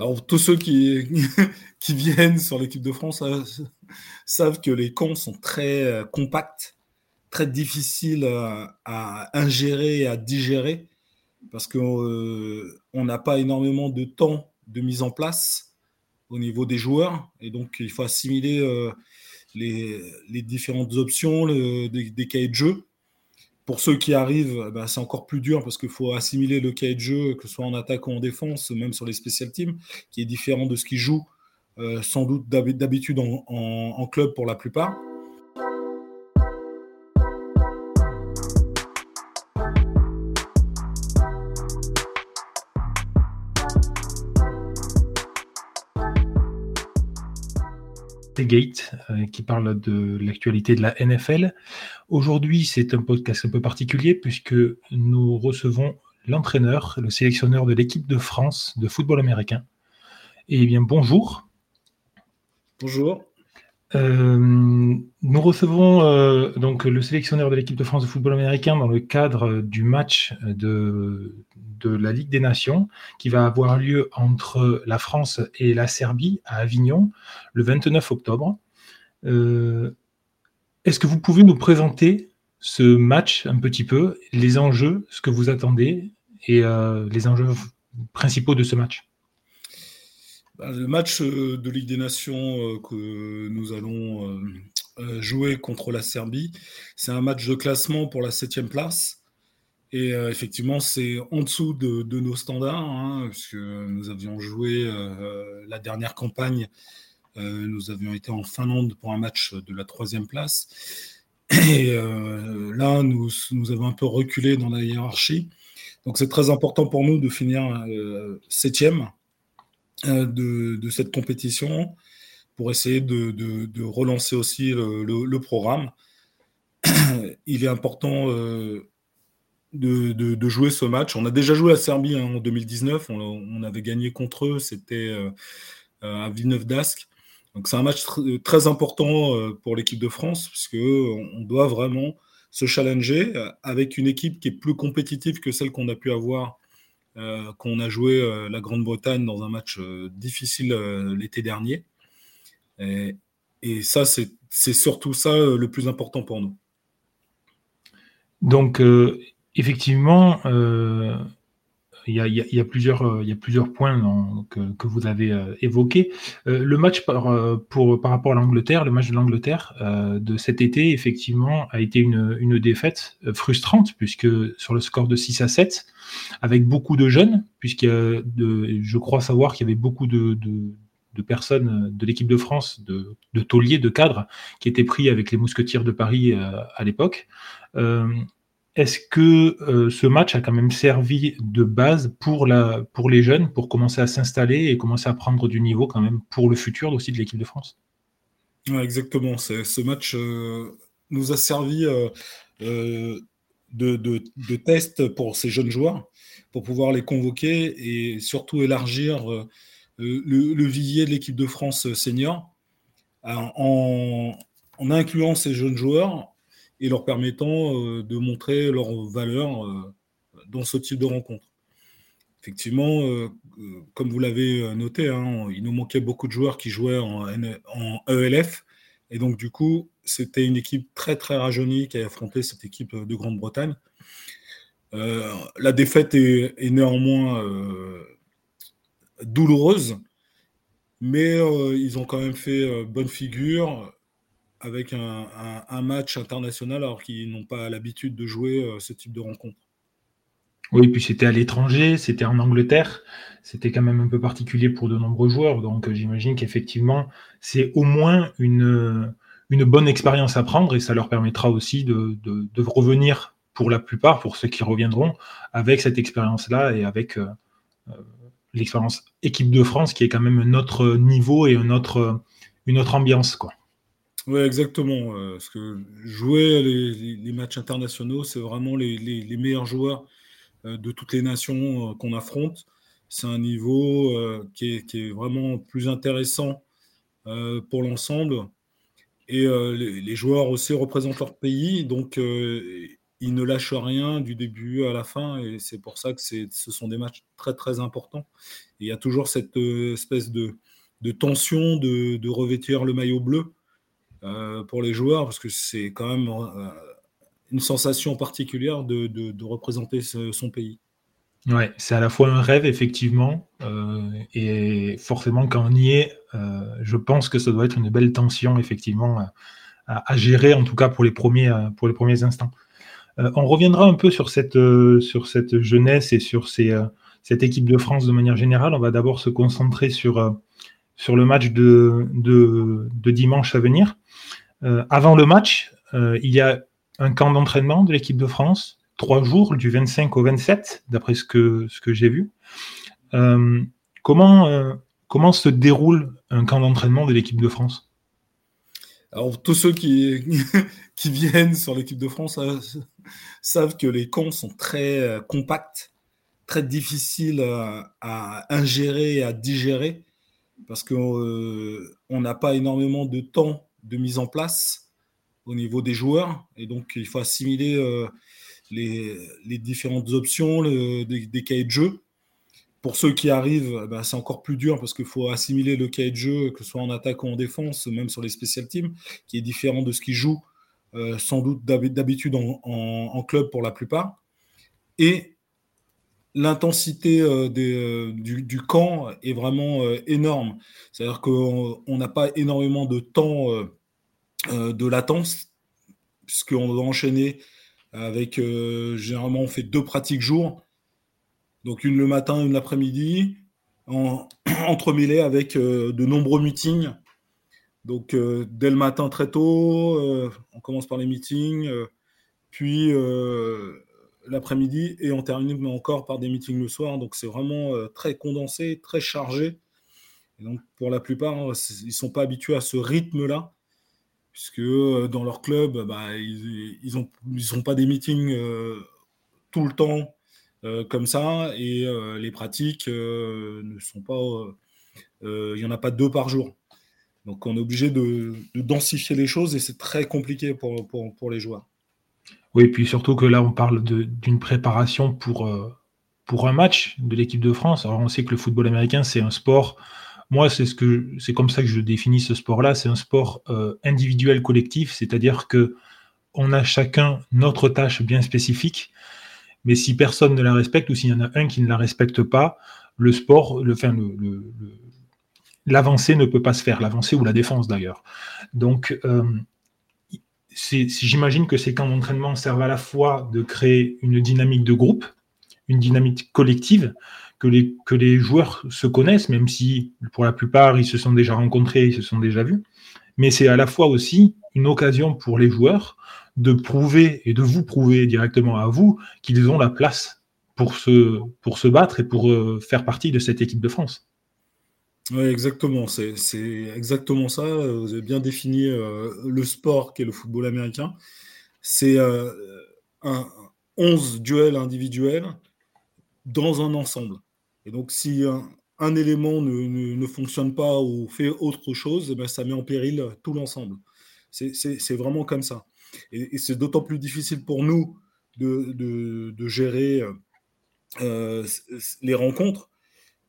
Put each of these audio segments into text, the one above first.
Alors, tous ceux qui, viennent sur l'équipe de France euh, savent que les camps sont très euh, compacts, très difficiles à, ingérer et à digérer, parce qu'on euh, n'a pas énormément de temps de mise en place au niveau des joueurs, et donc il faut assimiler les, différentes options, des, cahiers de jeu. Pour ceux qui arrivent, eh ben, c'est encore plus dur parce qu'il faut assimiler le cahier de jeu, que ce soit en attaque ou en défense, même sur les special teams, qui est différent de ce qu'ils jouent euh, sans doute d'habitude en, club pour la plupart. Gate euh, qui parle de l'actualité de la NFL. Aujourd'hui, c'est un podcast un peu particulier puisque nous recevons l'entraîneur, le sélectionneur de l'équipe de France de football américain. Eh bien, bonjour. Bonjour. Euh, nous recevons euh, donc le sélectionneur de l'équipe de France de football américain dans le cadre du match de, la Ligue des Nations qui va avoir lieu entre la France et la Serbie à Avignon le 29 octobre. Euh, est-ce que vous pouvez nous présenter ce match un petit peu, les enjeux, ce que vous attendez et les enjeux principaux de ce match? Le match euh, de Ligue des Nations euh, que nous allons euh, jouer contre la Serbie, c'est un match de classement pour la septième place. Et effectivement, c'est en dessous de, nos standards, hein, puisque nous avions joué la dernière campagne, nous avions été en Finlande pour un match de la troisième place. Et là, nous, nous, avons un peu reculé dans la hiérarchie. Donc c'est très important pour nous de finir septième euh, de, cette compétition pour essayer de, relancer aussi le, programme. Il est important euh, de, jouer ce match. On a déjà joué à Serbie hein, en 2019, on, avait gagné contre eux, c'était euh, à Villeneuve d'Ascq. Donc c'est un match très important pour l'équipe de France, puisque on doit vraiment se challenger avec une équipe qui est plus compétitive que celle qu'on a pu avoir qu'on a joué euh, la Grande-Bretagne dans un match euh, difficile l'été dernier. Et ça, c'est surtout ça le plus important pour nous. Donc, effectivement, il y, a, plusieurs, points que, vous avez évoqués. le match par, pour, par rapport à l'Angleterre, le match de l'Angleterre de cet été, effectivement, a été une, défaite frustrante, puisque sur le score de 6 à 7, avec beaucoup de jeunes, puisque je crois savoir qu'il y avait beaucoup de, personnes de l'équipe de France, de, de tauliers, de cadres, qui étaient pris avec les mousquetiers de Paris euh, à l'époque. Euh, est-ce que euh, ce match a quand même servi de base pour, la, pour les jeunes, pour commencer à s'installer et commencer à prendre du niveau quand même pour le futur aussi de l'équipe de France? Exactement. Ce match nous a servi de, de, tests pour ces jeunes joueurs, pour pouvoir les convoquer et surtout élargir euh, le, le, vivier de l'équipe de France senior en, en, incluant ces jeunes joueurs et leur permettant euh, de montrer leur valeur euh, dans ce type de rencontre. Effectivement, comme vous l'avez noté, hein, il nous manquait beaucoup de joueurs qui jouaient en, ELF. Et donc, du coup, c'était une équipe très très rajeunie qui a affronté cette équipe de Grande-Bretagne. Euh, la défaite est, néanmoins euh, douloureuse, mais euh, ils ont quand même fait bonne figure avec un, match international alors qu'ils n'ont pas l'habitude de jouer ce type de rencontre. Oui, puis c'était à l'étranger, c'était en Angleterre, c'était quand même un peu particulier pour de nombreux joueurs, donc j'imagine qu'effectivement c'est au moins une, une bonne expérience à prendre et ça leur permettra aussi de, revenir pour la plupart, pour ceux qui reviendront, avec cette expérience-là et avec euh, euh, l'expérience équipe de France qui est quand même un autre niveau et une autre, une autre ambiance. Quoi. Oui, exactement. Euh, parce que jouer les, matchs internationaux, c'est vraiment les, meilleurs joueurs de toutes les nations qu'on affronte. C'est un niveau qui est, vraiment plus intéressant pour l'ensemble et euh, les, joueurs aussi représentent leur pays, donc euh, il ne lâche rien du début à la fin, et c'est pour ça que ce sont des matchs très très importants. il y a toujours cette espèce de, tension de, revêtir le maillot bleu pour les joueurs, parce que c'est quand même une sensation particulière de, représenter son pays. Ouais, c'est à la fois un rêve, effectivement, euh, et forcément, quand on y est, euh, je pense que ça doit être une belle tension, effectivement, à, gérer, en tout cas pour les premiers, euh, pour les premiers instants. on reviendra un peu sur cette, sur cette jeunesse et sur ces, cette équipe de France de manière générale. On va d'abord se concentrer sur, sur le match de, dimanche à venir. avant le match, il y a un camp d'entraînement de l'équipe de France trois jours, du 25 au 27, d'après ce que, ce j'ai vu. Euh, comment, euh, comment se déroule un camp d'entraînement de l'équipe de France? Alors, tous ceux qui, viennent sur l'équipe de France euh, savent que les camps sont très compacts, très difficiles à, ingérer et à digérer, parce qu'on n'a pas énormément de temps de mise en place au niveau des joueurs, et donc il faut assimiler les, différentes options, des, cahiers de jeu. Pour ceux qui arrivent, bah, c'est encore plus dur parce qu'il faut assimiler le cahier de jeu, que ce soit en attaque ou en défense, même sur les special teams, qui est différent de ce qu'ils jouent euh, sans doute d'habitude en, club pour la plupart. Et l'intensité euh, euh, du, camp est vraiment énorme. C'est-à-dire qu'on n'a pas énormément de temps de latence, puisqu'on doit enchaîner avec euh, généralement on fait deux pratiques jour, donc une le matin, une l'après-midi, en, entremêlé avec euh, de nombreux meetings. Donc euh, dès le matin très tôt, on commence par les meetings, puis l'après-midi et on termine encore par des meetings le soir. Donc c'est vraiment très condensé, très chargé. Et donc pour la plupart, ils ne sont pas habitués à ce rythme-là puisque euh, dans leur club, bah, ils n'ont ils pas des meetings euh, tout le temps euh, comme ça, et les pratiques ne sont pas... Il n'y en a pas deux par jour. Donc on est obligé de, densifier les choses et c'est très compliqué pour, pour, pour, les joueurs. Oui, et puis surtout que là on parle d'une préparation pour, pour un match de l'équipe de France. Alors on sait que le football américain c'est un sport moi, c'est ce comme ça que je définis ce sport-là. C'est un sport euh, individuel collectif, c'est-à-dire que on a chacun notre tâche bien spécifique, mais si personne ne la respecte ou s'il y en a un qui ne la respecte pas, le sport, le, enfin, l'avancée ne peut pas se faire, l'avancée ou la défense d'ailleurs. Donc, euh, j'imagine que ces camps d'entraînement servent à la fois de créer une dynamique de groupe, une dynamique collective, que les, joueurs se connaissent, même si pour la plupart ils se sont déjà rencontrés, ils se sont déjà vus. Mais c'est à la fois aussi une occasion pour les joueurs de prouver et de vous prouver directement à vous qu'ils ont la place pour se, pour se battre et pour euh, faire partie de cette équipe de France. Oui, exactement. C'est exactement ça. Vous avez bien défini euh, le sport qu'est le football américain. C'est euh, un 11 duels individuels dans un ensemble. Et donc, si un, élément ne, fonctionne pas ou fait autre chose, eh ben, ça met en péril tout l'ensemble. C'est vraiment comme ça. Et, c'est d'autant plus difficile pour nous de, gérer euh, les rencontres,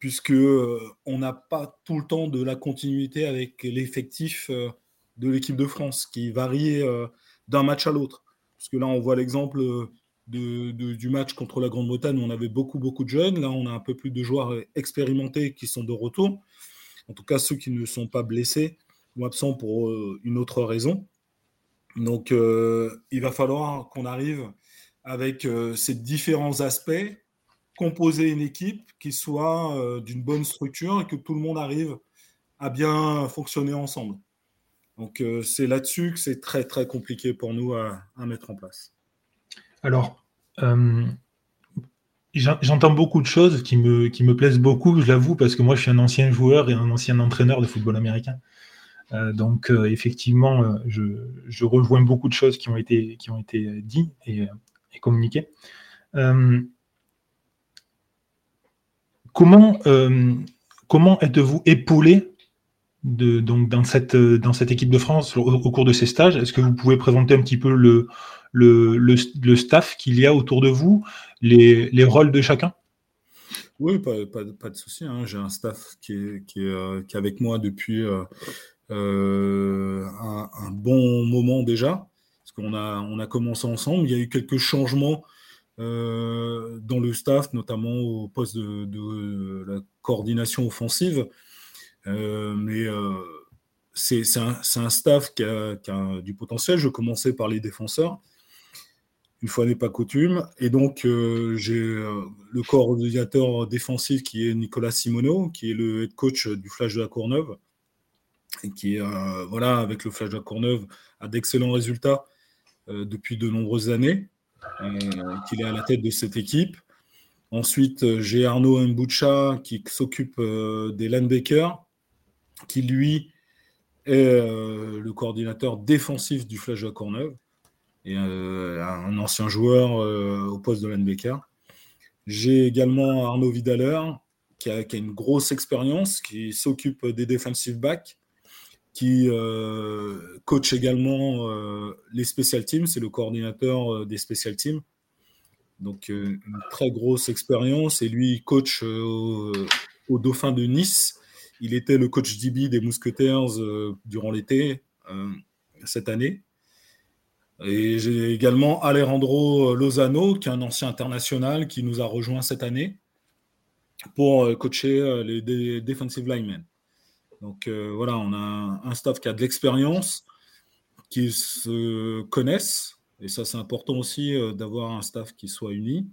puisque euh, on n'a pas tout le temps de la continuité avec l'effectif euh, de l'équipe de France, qui varie d'un match à l'autre. Parce que là, on voit l'exemple du match contre la Grande-Bretagne, on avait beaucoup, beaucoup de jeunes. Là, on a un peu plus de joueurs expérimentés qui sont de retour. En tout cas, ceux qui ne sont pas blessés ou absents pour euh, une autre raison. Donc, euh, il va falloir qu'on arrive avec euh, ces différents aspects, composer une équipe qui soit d'une bonne structure et que tout le monde arrive à bien fonctionner ensemble. Donc, c'est là-dessus que c'est très, très compliqué pour nous à mettre en place. Alors, euh, j'entends beaucoup de choses qui me, qui me plaisent beaucoup, je l'avoue, parce que moi, je suis un ancien joueur et un ancien entraîneur de football américain. Euh, donc, euh, effectivement, je, rejoins beaucoup de choses qui ont été, qui ont été dites et, communiquées. Comment comment êtes-vous épaulé donc dans cette, équipe de France au, cours de ces stages? Est-ce que vous pouvez présenter un petit peu le, staff qu'il y a autour de vous, les, les rôles de chacun? Oui, pas, de souci. Hein. J'ai un staff qui est, euh, avec moi depuis euh, euh, un, bon moment déjà. Parce qu'on on a commencé ensemble. Il y a eu quelques changements euh, dans le staff, notamment au poste de, de la coordination offensive. Euh, mais c'est un, staff qui a, du potentiel. Je commençais par les défenseurs, une fois n'est pas coutume. Et donc, euh, j'ai euh, le coordinateur défensif qui est Nicolas Simoneau, qui est le head coach du Flash de la Courneuve, et qui, euh, voilà, avec le Flash de la Courneuve, a d'excellents résultats euh, depuis de nombreuses années, euh, qu'il est à la tête de cette équipe. Ensuite, j'ai Arnaud Mboucha qui s'occupe des linebackers, qui lui est euh, le coordinateur défensif du Flash de Courneuve et euh, un ancien joueur euh, au poste de linebacker. J'ai également Arnaud Vidaler qui a une grosse expérience, qui s'occupe des defensive backs, qui euh, coach également euh, les special teams, c'est le coordinateur des special teams. Donc une très grosse expérience et lui coach au, au Dauphin de Nice il était le coach DB des Mousquetaires euh, durant l'été euh, cette année. Et j'ai également Alejandro Lozano, qui est un ancien international, qui nous a rejoint cette année pour euh, coacher les defensive linemen. Donc euh, voilà, on a un staff qui a de l'expérience, qui se connaissent, et ça c'est important aussi euh, d'avoir un staff qui soit uni.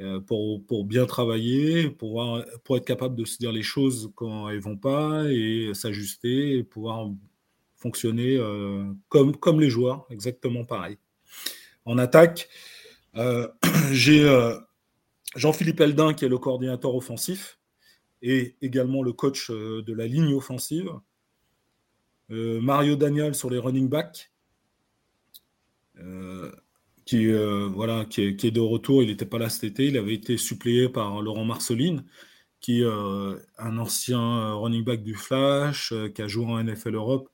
Euh, pour, pour, bien travailler, pour, pour être capable de se dire les choses quand elles ne vont pas et s'ajuster et pouvoir fonctionner comme, comme les joueurs, exactement pareil. En attaque, j'ai Jean-Philippe Eldin qui est le coordinateur offensif et également le coach euh, de la ligne offensive. Euh, Mario Daniel sur les running backs qui, euh, voilà, qui est, qui, est, de retour. Il n'était pas là cet été. Il avait été suppléé par Laurent Marceline, qui est un ancien running back du Flash, qui a joué en NFL Europe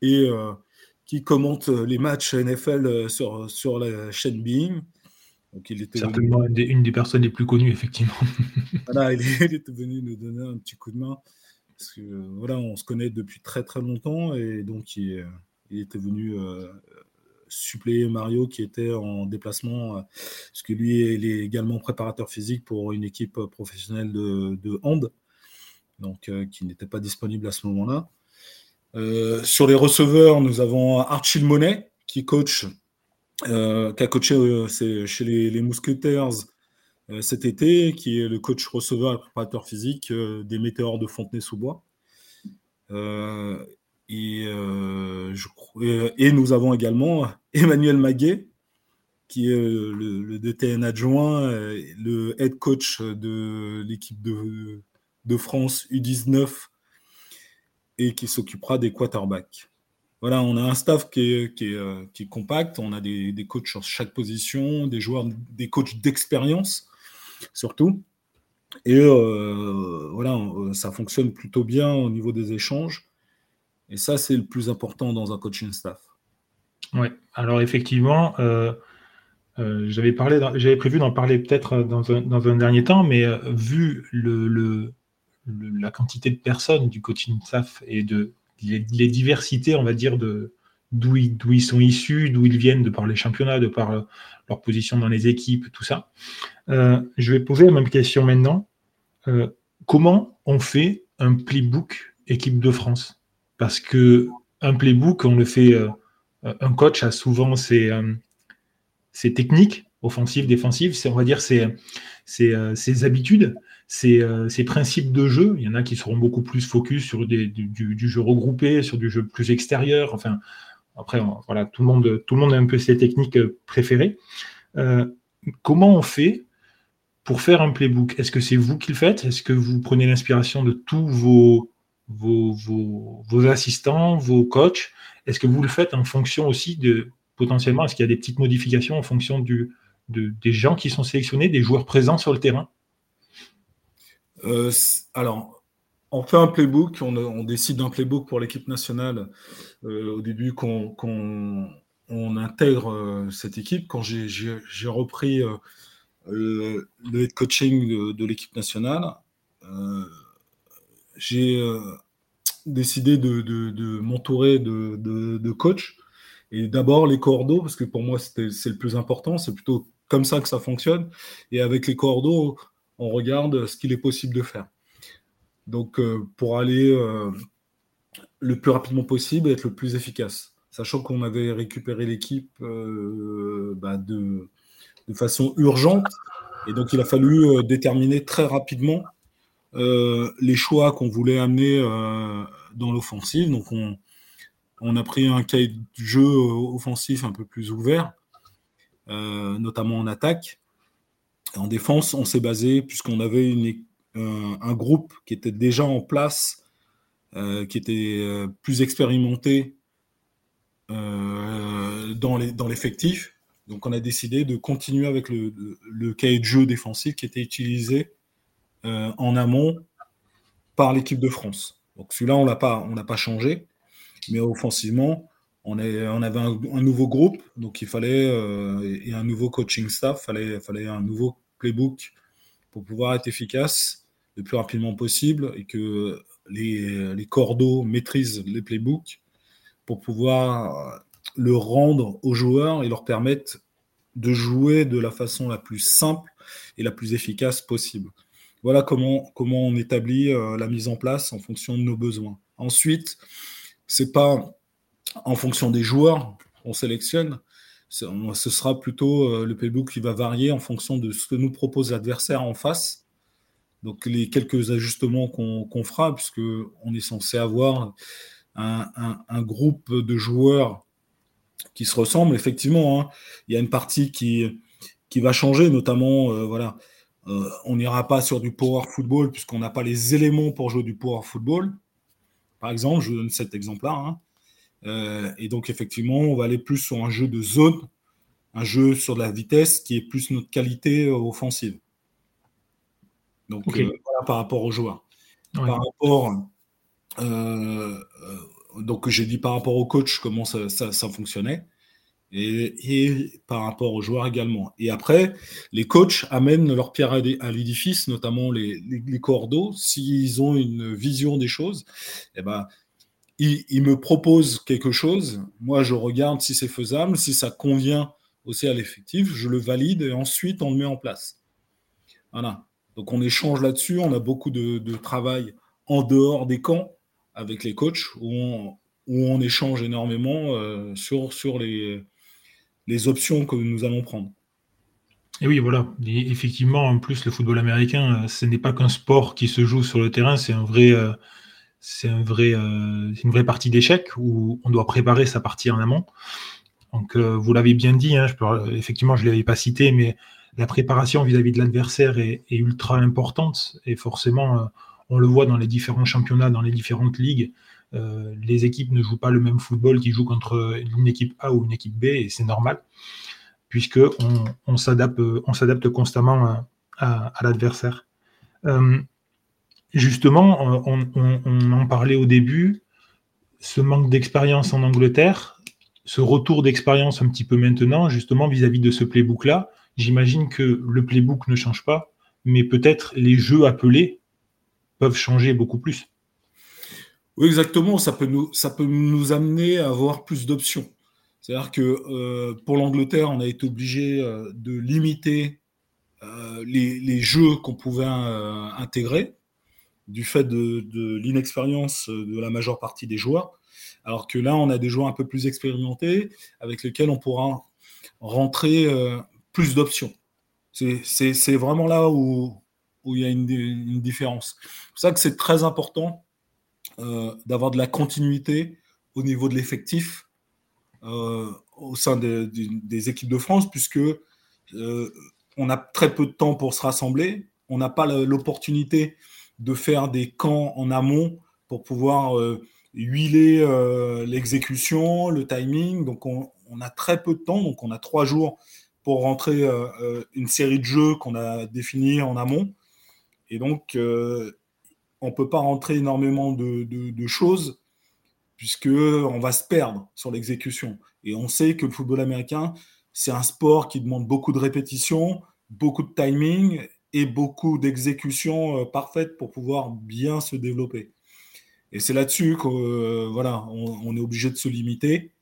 et qui commente les matchs NFL sur, sur la chaîne Being. Donc il était Certainement venu... une, des, une, des, personnes les plus connues, effectivement. voilà, il, il, était venu nous donner un petit coup de main. Parce que voilà, on se connaît depuis très très longtemps et donc il, il était venu suppléer Mario qui était en déplacement, euh, parce que lui, il est également préparateur physique pour une équipe professionnelle de, de hand, donc euh, qui n'était pas disponible à ce moment-là. Euh, sur les receveurs, nous avons Archie Monet qui coach, euh, qui a coaché euh, chez les, Mousquetaires cet été, qui est le coach receveur et préparateur physique des Météores de Fontenay-sous-Bois. Et, euh, nous avons également Emmanuel Maguet, qui est le, DTN adjoint, le head coach de l'équipe de, France U19 et qui s'occupera des quarterbacks. Voilà, on a un staff qui est, est compact, on a des, coachs sur chaque position, des joueurs, des coachs d'expérience surtout. Et euh, voilà, ça fonctionne plutôt bien au niveau des échanges. Et ça, c'est le plus important dans un coaching staff. Oui, alors effectivement, euh, euh, j'avais parlé, j'avais prévu d'en parler peut-être dans un, dernier temps, mais euh, vu le, la quantité de personnes du coaching staff et de les, diversités, on va dire, de d'où ils, ils, sont issus, d'où ils viennent, de par les championnats, de par leur position dans les équipes, tout ça. Euh, je vais poser la même question maintenant. Euh, comment on fait un playbook équipe de France? Parce que un playbook, on le fait, euh, un coach a souvent ses, euh, ses techniques offensives, défensives, on va dire euh, ses habitudes, ses, ses, principes de jeu. Il y en a qui seront beaucoup plus focus sur du, jeu regroupé, sur du jeu plus extérieur. Enfin, après, voilà, tout le monde, tout le monde a un peu ses techniques préférées. Euh, comment on fait pour faire un playbook? Est-ce que c'est vous qui le faites? Est-ce que vous prenez l'inspiration de tous vos vos, vos, assistants, vos coachs? Est-ce que vous le faites en fonction aussi de potentiellement, est-ce qu'il y a des petites modifications en fonction des gens qui sont sélectionnés, des joueurs présents sur le terrain? Euh, Alors, on fait un playbook, on, décide d'un playbook pour l'équipe nationale euh, au début qu'on qu on intègre cette équipe, quand j'ai repris le, coaching de, l'équipe nationale, j'ai décidé de, m'entourer de, de, coachs. Et d'abord les cordeaux, parce que pour moi c'est le plus important, c'est plutôt comme ça que ça fonctionne. Et avec les cordeaux, on regarde ce qu'il est possible de faire. Donc pour aller le plus rapidement possible être le plus efficace. Sachant qu'on avait récupéré l'équipe euh, bah, de, façon urgente. Et donc, il a fallu euh, déterminer très rapidement euh, les choix qu'on voulait amener dans l'offensive. Donc, on, on, a pris un cahier de jeu offensif un peu plus ouvert, notamment en attaque. En défense, on s'est basé, puisqu'on avait un, groupe qui était déjà en place euh, qui était euh, plus expérimenté euh, dans l'effectif. Donc on a décidé de continuer avec le, le, cahier de jeu défensif qui était utilisé en amont par l'équipe de France. Donc celui-là, on n'a pas, pas changé, mais offensivement, on, est, on avait un, nouveau groupe, donc il fallait, et un nouveau coaching staff, il fallait, fallait un nouveau playbook pour pouvoir être efficace le plus rapidement possible et que les, les cordeaux maîtrisent les playbooks pour pouvoir le rendre aux joueurs et leur permettre de jouer de la façon la plus simple et la plus efficace possible. Voilà comment, comment on établit euh, la mise en place en fonction de nos besoins. Ensuite, c'est pas en fonction des joueurs qu'on sélectionne, ce sera plutôt euh, le playbook qui va varier en fonction de ce que nous propose l'adversaire en face donc les quelques ajustements qu'on fera, puisqu'on est censé avoir un, groupe de joueurs qui se ressemblent, effectivement, hein. il y a une partie qui, qui va changer, notamment, euh, voilà, euh, on n'ira pas sur du power football puisqu'on n'a pas les éléments pour jouer du power football. Par exemple, je donne cet exemple-là. Hein. Euh, et donc, effectivement, on va aller plus sur un jeu de zone, un jeu sur de la vitesse qui est plus notre qualité offensive. Donc, euh, voilà par rapport aux joueurs. Par rapport. Euh, euh, donc, j'ai dit par rapport au coach comment ça, fonctionnait. Et, par rapport aux joueurs également. Et après, les coachs amènent leur pierre à, l'édifice, notamment les, les, cordeaux, s'ils ont une vision des choses, eh ben, ils, me proposent quelque chose, moi je regarde si c'est faisable, si ça convient aussi à l'effectif, je le valide et ensuite on le met en place. Voilà. Donc on échange là-dessus, on a beaucoup de, travail en dehors des camps avec les coachs où on, échange énormément euh, sur, les options que nous allons prendre. Et oui, voilà. effectivement, en plus, le football américain, euh, ce n'est pas qu'un sport qui se joue sur le terrain, c'est un vrai, euh, c'est un vrai, une vraie partie d'échec où on doit préparer sa partie en amont. Donc, vous l'avez bien dit, hein, effectivement, je ne l'avais pas cité, mais la préparation vis-à-vis de l'adversaire est, ultra importante et forcément, euh, on le voit dans les différents championnats, dans les différentes ligues. Euh, les équipes ne jouent pas le même football qu'ils jouent contre une équipe A ou une équipe B et c'est normal puisque on, s'adapte, constamment à, l'adversaire. Euh, justement, on, on, en parlait au début, ce manque d'expérience en Angleterre, ce retour d'expérience un petit peu maintenant, justement vis-à-vis de ce playbook-là, J'imagine que le playbook ne change pas, mais peut-être les jeux appelés peuvent changer beaucoup plus. Oui, exactement. Ça peut nous, ça peut nous amener à avoir plus d'options. C'est-à-dire que euh, pour l'Angleterre, on a été obligé euh, de limiter euh, les, jeux qu'on pouvait intégrer du fait de, l'inexpérience de la majeure partie des joueurs. Alors que là, on a des joueurs un peu plus expérimentés avec lesquels on pourra rentrer plus d'options. C'est vraiment là où, il y a une, différence. C'est pour ça que c'est très important euh, d'avoir de la continuité au niveau de l'effectif euh, au sein des équipes de France, puisque euh, on a très peu de temps pour se rassembler. On n'a pas l'opportunité de faire des camps en amont pour pouvoir huiler l'exécution, le timing. Donc on, a très peu de temps, donc on a trois jours pour rentrer euh, euh, une série de jeux qu'on a définis en amont. Et donc, euh, on ne peut pas rentrer énormément de, choses puisque on va se perdre sur l'exécution. Et on sait que le football américain, c'est un sport qui demande beaucoup de répétitions, beaucoup de timing et beaucoup d'exécution euh, parfaite pour pouvoir bien se développer. Et c'est là-dessus qu'on euh, voilà, on, est obligé de se limiter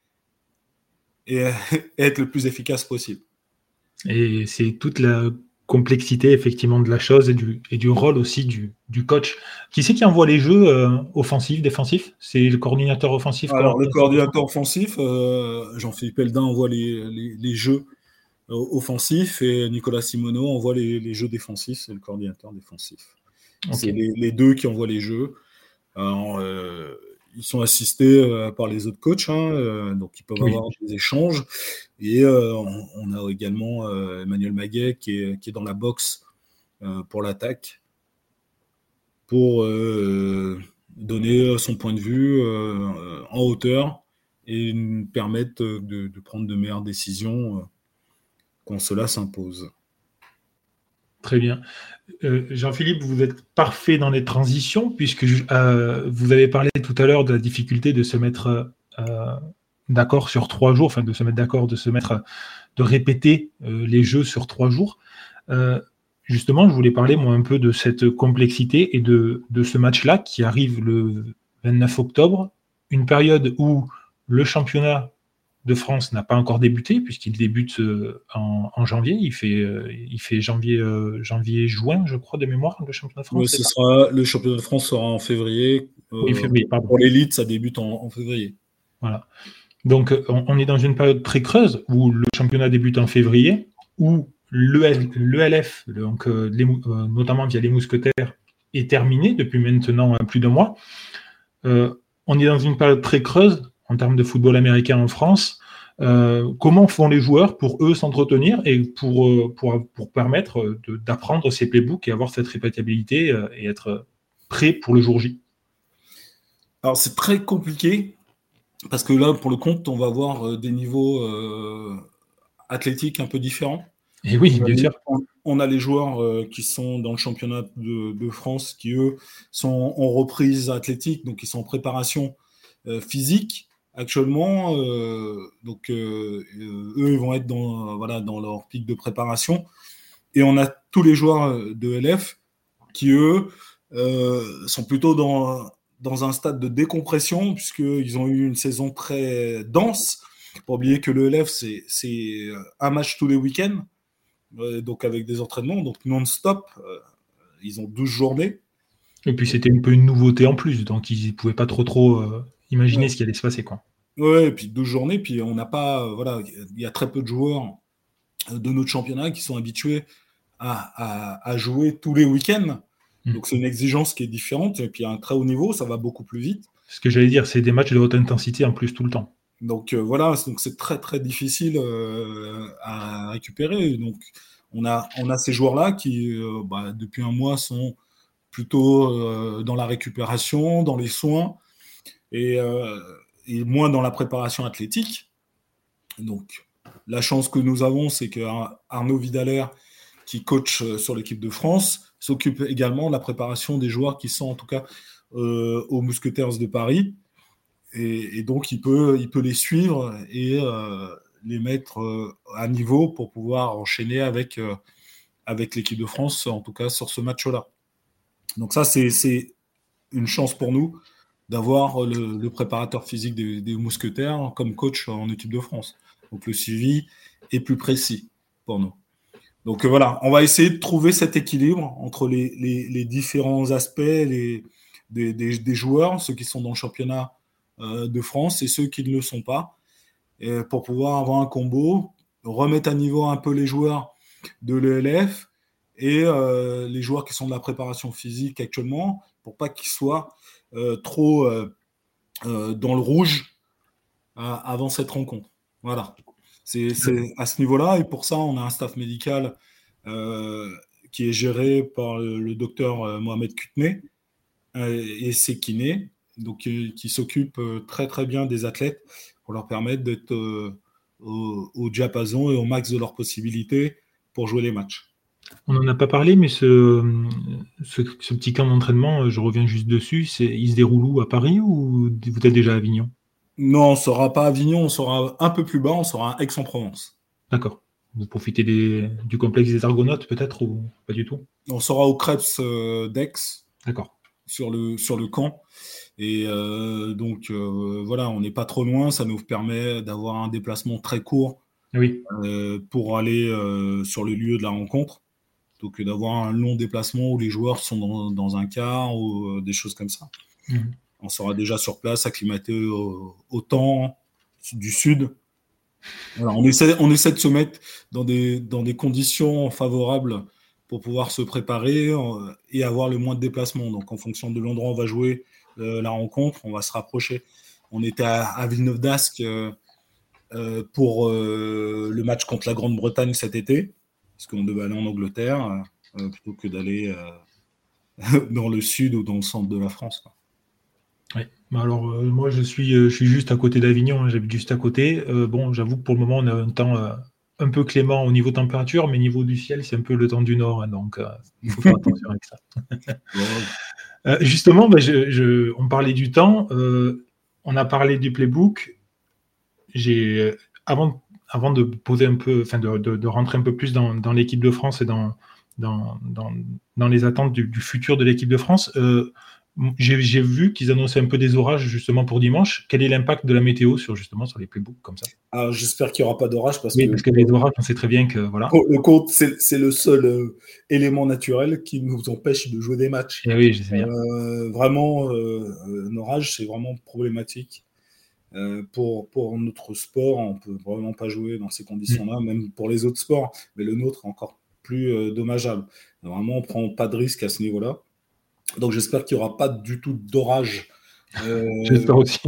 et être le plus efficace possible. Et c'est toute la complexité effectivement de la chose et du, et du rôle aussi du, du coach. Qui c'est qui envoie les jeux euh, offensifs, défensifs? C'est le coordinateur offensif Alors le coordinateur offensif, euh, Jean-Philippe Eldin envoie les, les, jeux euh, offensifs et Nicolas Simoneau envoie les, les jeux défensifs, c'est le coordinateur défensif. C'est les, deux qui envoient les jeux. Alors, ils sont assistés euh, par les autres coachs, hein, euh, donc ils peuvent avoir des échanges. Et euh, on, a également Emmanuel Maguet qui est, qui est, dans la boxe pour l'attaque, pour donner son point de vue en hauteur et nous permettre de, de, prendre de meilleures décisions quand cela s'impose. Très bien. Euh, Jean-Philippe, vous êtes parfait dans les transitions, puisque euh, vous avez parlé tout à l'heure de la difficulté de se mettre euh, d'accord sur trois jours, enfin de se mettre d'accord, de se mettre, de répéter les jeux sur trois jours. justement, je voulais parler moi un peu de cette complexité et de, de ce match-là qui arrive le 29 octobre, une période où le championnat de France n'a pas encore débuté puisqu'il débute euh, en, janvier. Il fait, euh, il fait janvier, euh, janvier, juin, je crois, de mémoire, le championnat de France. sera, le championnat de France sera en février. Pour l'élite, ça débute en, février. Voilà. Donc, on, est dans une période très creuse où le championnat débute en février, où l'ELF, donc notamment via les mousquetaires, est terminé depuis maintenant plus d'un mois. on est dans une période très creuse en termes de football américain en France. Euh, comment font les joueurs pour eux s'entretenir et pour, euh, pour, pour permettre d'apprendre ces playbooks et avoir cette répétabilité euh, et être prêt pour le jour J? Alors c'est très compliqué parce que là, pour le compte, on va avoir des niveaux athlétiques un peu différents. Et oui, bien sûr. On, a les joueurs qui sont dans le championnat de, de, France qui, eux, sont en reprise athlétique, donc ils sont en préparation physique actuellement. Euh, donc, euh, euh, eux, ils vont être dans, voilà, dans leur pic de préparation. Et on a tous les joueurs de LF qui, eux, sont plutôt dans, dans un stade de décompression, puisqu'ils ont eu une saison très dense. Pour oublier que le LF, c'est un match tous les week-ends, donc avec des entraînements, donc non-stop. ils ont 12 journées. Et puis c'était un peu une nouveauté en plus, donc ils ne pouvaient pas trop trop Imaginez ce qui allait se passer, quoi. Ouais, et puis deux journées, puis on n'a pas, euh, voilà, il y a très peu de joueurs euh, de notre championnat qui sont habitués à, jouer tous les week-ends. Hmm. Donc c'est une exigence qui est différente. Et puis à un très haut niveau, ça va beaucoup plus vite. Ce que j'allais dire, c'est des matchs de haute intensité en plus tout le temps. Donc euh, voilà, donc c'est très très difficile à récupérer. Donc on a, on a ces joueurs-là qui, bah, depuis un mois, sont plutôt dans la récupération, dans les soins euh, et, moins dans la préparation athlétique. Donc, la chance que nous avons, c'est que Arnaud Vidalère, qui coach euh, sur l'équipe de France, s'occupe également de la préparation des joueurs qui sont en tout cas euh, aux Mousquetaires de Paris. Et, donc, il peut, il peut les suivre et les mettre à niveau pour pouvoir enchaîner avec, avec l'équipe de France, en tout cas sur ce match-là. Donc ça, c'est une chance pour nous d'avoir le, préparateur physique des, mousquetaires comme coach en équipe de France. Donc le suivi est plus précis pour nous. Donc euh, voilà, on va essayer de trouver cet équilibre entre les, différents aspects les, des, joueurs, ceux qui sont dans le championnat euh, de France et ceux qui ne le sont pas, pour pouvoir avoir un combo, remettre à niveau un peu les joueurs de l'ELF et euh, les joueurs qui sont de la préparation physique actuellement, pour pas qu'ils soient euh, trop euh, euh, dans le rouge avant cette rencontre. Voilà. C'est à ce niveau-là, et pour ça, on a un staff médical qui est géré par le, docteur Mohamed Kutne et ses kinés, donc qui, s'occupe très très bien des athlètes pour leur permettre d'être au, diapason et au max de leurs possibilités pour jouer les matchs. On n'en a pas parlé, mais ce, ce, petit camp d'entraînement, je reviens juste dessus, il se déroule où À Paris ou vous êtes déjà à Avignon? Non, on ne sera pas à Avignon, on sera un peu plus bas, on sera à Aix-en-Provence. D'accord. Vous profitez du complexe des Argonautes peut-être ou pas du tout? On sera au Krebs euh, d'Aix. D'accord. Sur le, sur le camp. Et euh, donc euh, voilà, on n'est pas trop loin, ça nous permet d'avoir un déplacement très court oui. pour aller sur le lieu de la rencontre que d'avoir un long déplacement où les joueurs sont dans, un quart ou euh, des choses comme ça. Mhm. On sera déjà sur place, acclimaté au, temps du sud. on, essaie, on essaie de se mettre dans des, dans des conditions favorables pour pouvoir se préparer euh, et avoir le moins de déplacements. Donc, en fonction de l'endroit où on va jouer euh, la rencontre, on va se rapprocher. On était à, Villeneuve d'Ascq pour le match contre la Grande-Bretagne cet été parce qu'on devait aller en Angleterre euh, plutôt que d'aller euh, dans le sud ou dans le centre de la France. Oui. Alors euh, moi je suis, je suis juste à côté d'Avignon, hein, j'habite juste à côté. bon, j'avoue que pour le moment on a un temps un peu clément au niveau température, mais au niveau du ciel c'est un peu le temps du nord, hein, donc il faut faire attention avec ça. justement, bah, je, on parlait du temps, on a parlé du playbook. J'ai avant avant de poser un peu, enfin de, rentrer un peu plus dans, l'équipe de France et dans, dans, dans, les attentes du, futur de l'équipe de France, euh, j'ai vu qu'ils annonçaient un peu des orages justement pour dimanche. Quel est l'impact de la météo sur justement sur les playbooks comme ça? Alors j'espère qu'il n'y aura pas d'orage parce oui, que parce que les orages, on sait très bien que voilà. Le compte, c'est le seul euh, élément naturel qui nous empêche de jouer des matchs. Et eh oui, je sais bien. Euh, vraiment, un orage, c'est vraiment problématique. Euh, pour, pour notre sport, on peut vraiment pas jouer dans ces conditions-là, mm. même pour les autres sports, mais le nôtre est encore plus euh, dommageable. Vraiment, on prend pas de risque à ce niveau-là. Donc j'espère qu'il n'y aura pas du tout d'orage. Euh, j'espère aussi.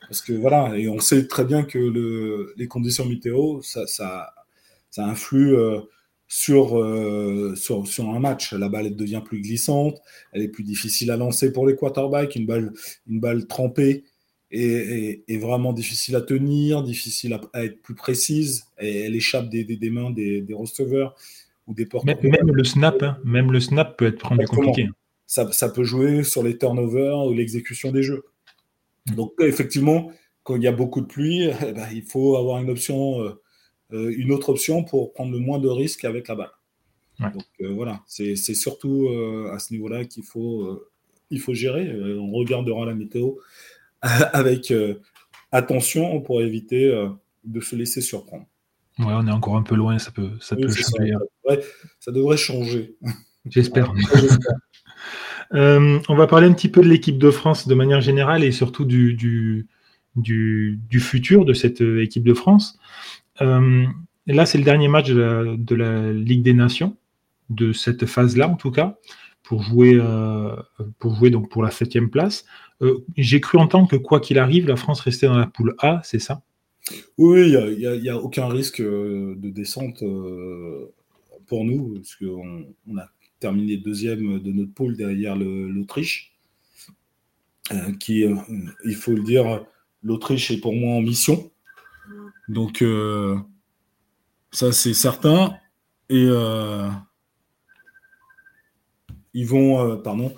Parce que voilà, et on sait très bien que le, les conditions météo, ça, ça, ça influe sur, sur, sur, un match. La balle elle devient plus glissante, elle est plus difficile à lancer pour les quarterbacks. Une balle, une balle trempée, est, vraiment difficile à tenir, difficile à, être plus précise. Et elle échappe des, des, mains des, des, receveurs ou des porteurs. Même, le snap, hein. même le snap peut être rendu compliqué. Ça, ça, peut jouer sur les turnovers ou l'exécution des jeux. Donc effectivement, quand il y a beaucoup de pluie, eh ben, il faut avoir une option, euh, euh, une autre option pour prendre le moins de risques avec la balle. Donc euh, voilà, c'est surtout à ce niveau-là qu'il faut, il faut gérer. on regardera la météo avec euh, attention pour éviter euh, de se laisser surprendre. Ouais, on est encore un peu loin, ça peut, ça peut changer. Hein. Ça, devrait, changer. J'espère. Euh, on va parler un petit peu de l'équipe de France de manière générale et surtout du, du, du, futur de cette équipe de France. là, c'est le dernier match de la, Ligue des Nations, de cette phase-là en tout cas, pour jouer, pour jouer donc pour la septième place. Euh, j'ai cru entendre que quoi qu'il arrive, la France restait dans la poule A, c'est ça? Oui, il n'y a, aucun risque euh, de descente euh, pour nous, parce qu'on on a terminé deuxième de notre poule derrière l'Autriche, qui, il faut le dire, l'Autriche est pour moi en mission. Donc, ça c'est certain. Et ils vont, pardon,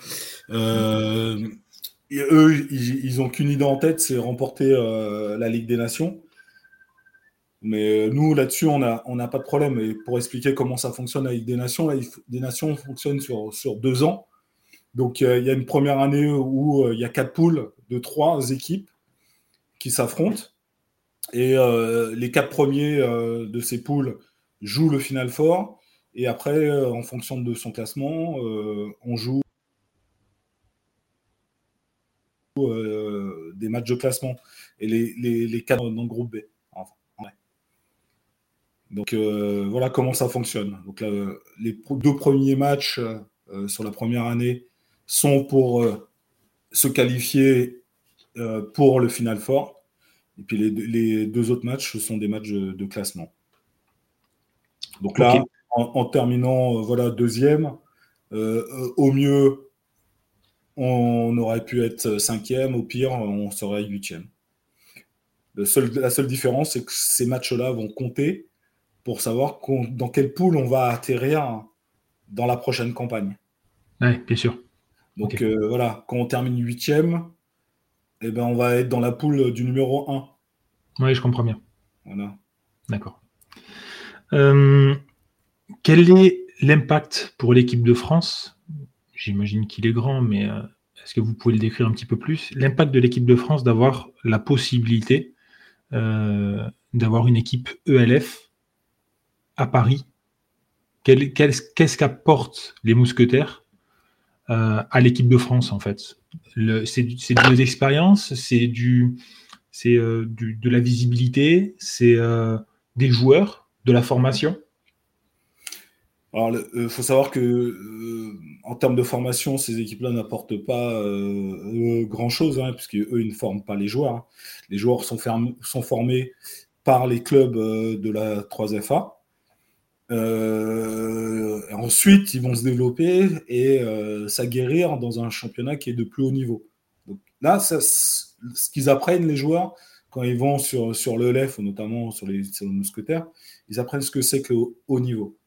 eux, ils, n'ont qu'une idée en tête, c'est remporter euh, la Ligue des Nations. Mais euh, nous, là-dessus, on n'a pas de problème. Et pour expliquer comment ça fonctionne la Ligue des Nations, la Ligue des Nations fonctionne sur, deux ans. Donc, il y a une première année où euh, il y a quatre poules de trois équipes qui s'affrontent. Et les quatre premiers de ces poules jouent le final fort. Et après, en fonction de son classement, on joue euh, des matchs de classement et les, les, les cadres dans le groupe B. Donc euh, voilà comment ça fonctionne. Donc les deux premiers matchs euh, sur la première année sont pour se qualifier pour le final fort. Et puis les, deux autres matchs, ce sont des matchs de, classement. Donc là, en, terminant voilà deuxième, au mieux on aurait pu être cinquième, au pire, on serait huitième. la seule différence, c'est que ces matchs-là vont compter pour savoir dans quelle poule on va atterrir dans la prochaine campagne. Oui, bien sûr. Donc voilà, quand on termine huitième, eh ben, on va être dans la poule du numéro 1. Oui, je comprends bien. Voilà. D'accord. quel est l'impact pour l'équipe de France J'imagine qu'il est grand, mais est-ce que vous pouvez le décrire un petit peu plus? L'impact de l'équipe de France d'avoir la possibilité euh, d'avoir une équipe ELF à Paris. Qu'est-ce qu'apportent les mousquetaires euh, à l'équipe de France en fait? C'est de l'expérience, c'est du, euh, de la visibilité, c'est des joueurs, de la formation? Alors, il faut savoir que en termes de formation, ces équipes-là n'apportent pas grand-chose, hein, puisqu'eux, ils ne forment pas les joueurs. Hein. Les joueurs sont, formés par les clubs de la 3FA. ensuite, ils vont se développer et s'aguerrir dans un championnat qui est de plus haut niveau. Donc, là, ce qu'ils apprennent, les joueurs, quand ils vont sur, sur notamment sur les, sur les mousquetaires, ils apprennent ce que c'est que le haut niveau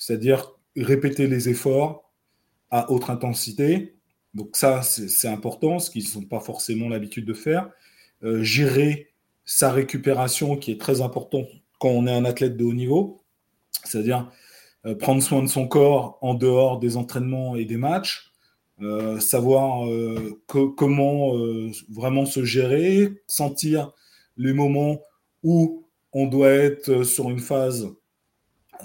c'est-à-dire répéter les efforts à haute intensité. Donc ça, c'est important, ce qu'ils n'ont pas forcément l'habitude de faire. Euh, gérer sa récupération, qui est très important quand on est un athlète de haut niveau, c'est-à-dire euh, prendre soin de son corps en dehors des entraînements et des matchs, euh, savoir comment vraiment se gérer, sentir les moments où on doit être sur une phase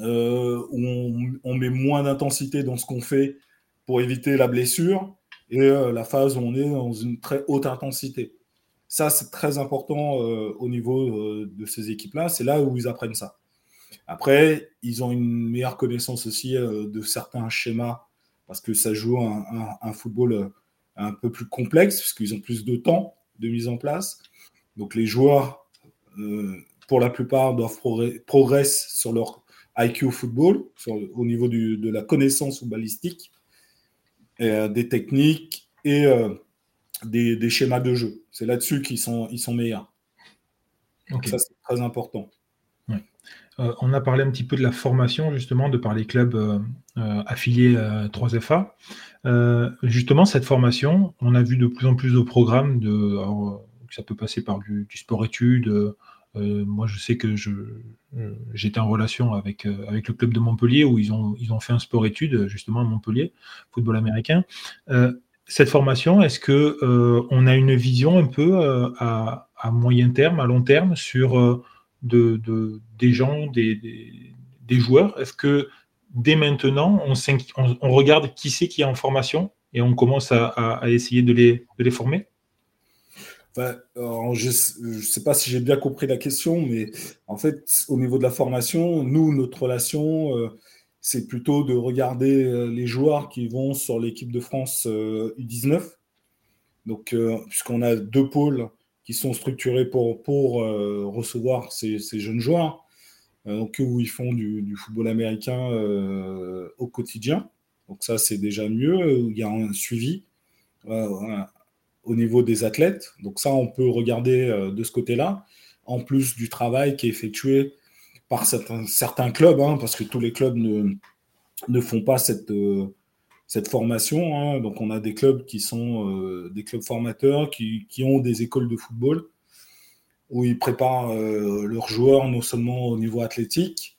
euh, où on, met moins d'intensité dans ce qu'on fait pour éviter la blessure, et euh, la phase où on est dans une très haute intensité. Ça, c'est très important euh, au niveau de ces équipes-là. C'est là où ils apprennent ça. Après, ils ont une meilleure connaissance aussi de certains schémas parce que ça joue un, football un peu plus complexe puisqu'ils ont plus de temps de mise en place. Donc les joueurs, pour la plupart, doivent progresser sur leur IQ football, au niveau de la connaissance balistique, euh, des techniques et euh, des, schémas de jeu. C'est là-dessus qu'ils sont, ils sont meilleurs. Ça, c'est très important. Euh, on a parlé un petit peu de la formation, justement, de par les clubs affiliés à 3FA. justement, cette formation, on a vu de plus en plus de programmes, de, ça peut passer par du, du sport-études, moi, je sais que euh, j'étais en relation avec, euh, avec le club de Montpellier où ils ont, fait un sport-études justement à Montpellier, football américain. cette formation, est-ce que on a une vision un peu à, moyen terme, à long terme sur de, des gens, des, joueurs? Est-ce que dès maintenant, on, regarde qui c'est qui est en formation et on commence à, essayer de les former? Je ne sais pas si j'ai bien compris la question, mais en fait, au niveau de la formation, nous, notre relation, euh, c'est plutôt de regarder euh, les joueurs qui vont sur l'équipe de France U19. Euh, Donc, puisqu'on a deux pôles qui sont structurés pour, pour recevoir ces, jeunes joueurs, donc où ils font du, football américain au quotidien. Donc ça, c'est déjà mieux. Il y a un suivi au niveau des athlètes. Donc ça, on peut regarder euh, de ce côté-là, en plus du travail qui est effectué par certains, clubs, hein, parce que tous les clubs ne, ne font pas cette, euh, cette formation. Hein. Donc on a des clubs qui sont euh, des clubs formateurs, qui, qui, ont des écoles de football, où ils préparent leurs joueurs non seulement au niveau athlétique,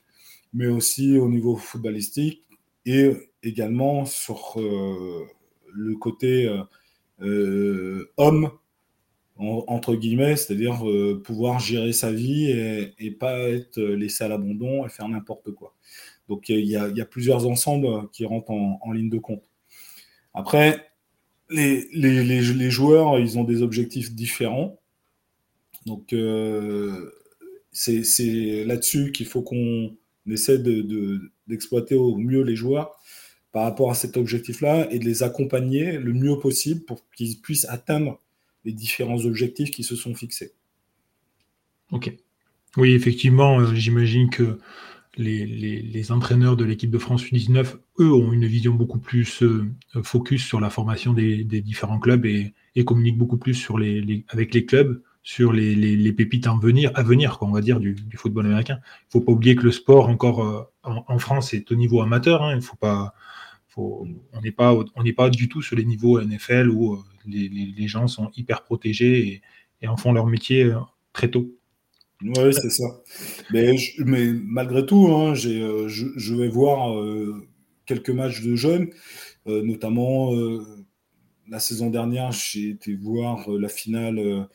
mais aussi au niveau footballistique, et également sur le côté euh, homme, entre guillemets, c'est-à-dire euh, pouvoir gérer sa vie et, pas être laissé à l'abandon et faire n'importe quoi. Donc il y, a plusieurs ensembles qui rentrent en, ligne de compte. Après, les, joueurs, ils ont des objectifs différents. Donc euh, c'est là-dessus qu'il faut qu'on essaie d'exploiter de, au mieux les joueurs par rapport à cet objectif-là et de les accompagner le mieux possible pour qu'ils puissent atteindre les différents objectifs qui se sont fixés. Ok. Oui, effectivement, euh, j'imagine que les, entraîneurs de l'équipe de France U19, eux, ont une vision beaucoup plus euh, focus sur la formation des, différents clubs et, communiquent beaucoup plus avec les clubs sur les, pépites en venir, à venir, on va dire, du, football américain. Il ne faut pas oublier que le sport, encore euh, en, France, est au niveau amateur. Hein. il ne faut pas on n'est pas, pas du tout sur les niveaux NFL où les, gens sont hyper protégés et, en font leur métier très tôt. Oui, c'est ça. Mais, malgré tout, hein, je, je, vais voir quelques matchs de jeunes, notamment la saison dernière, j'ai été voir la finale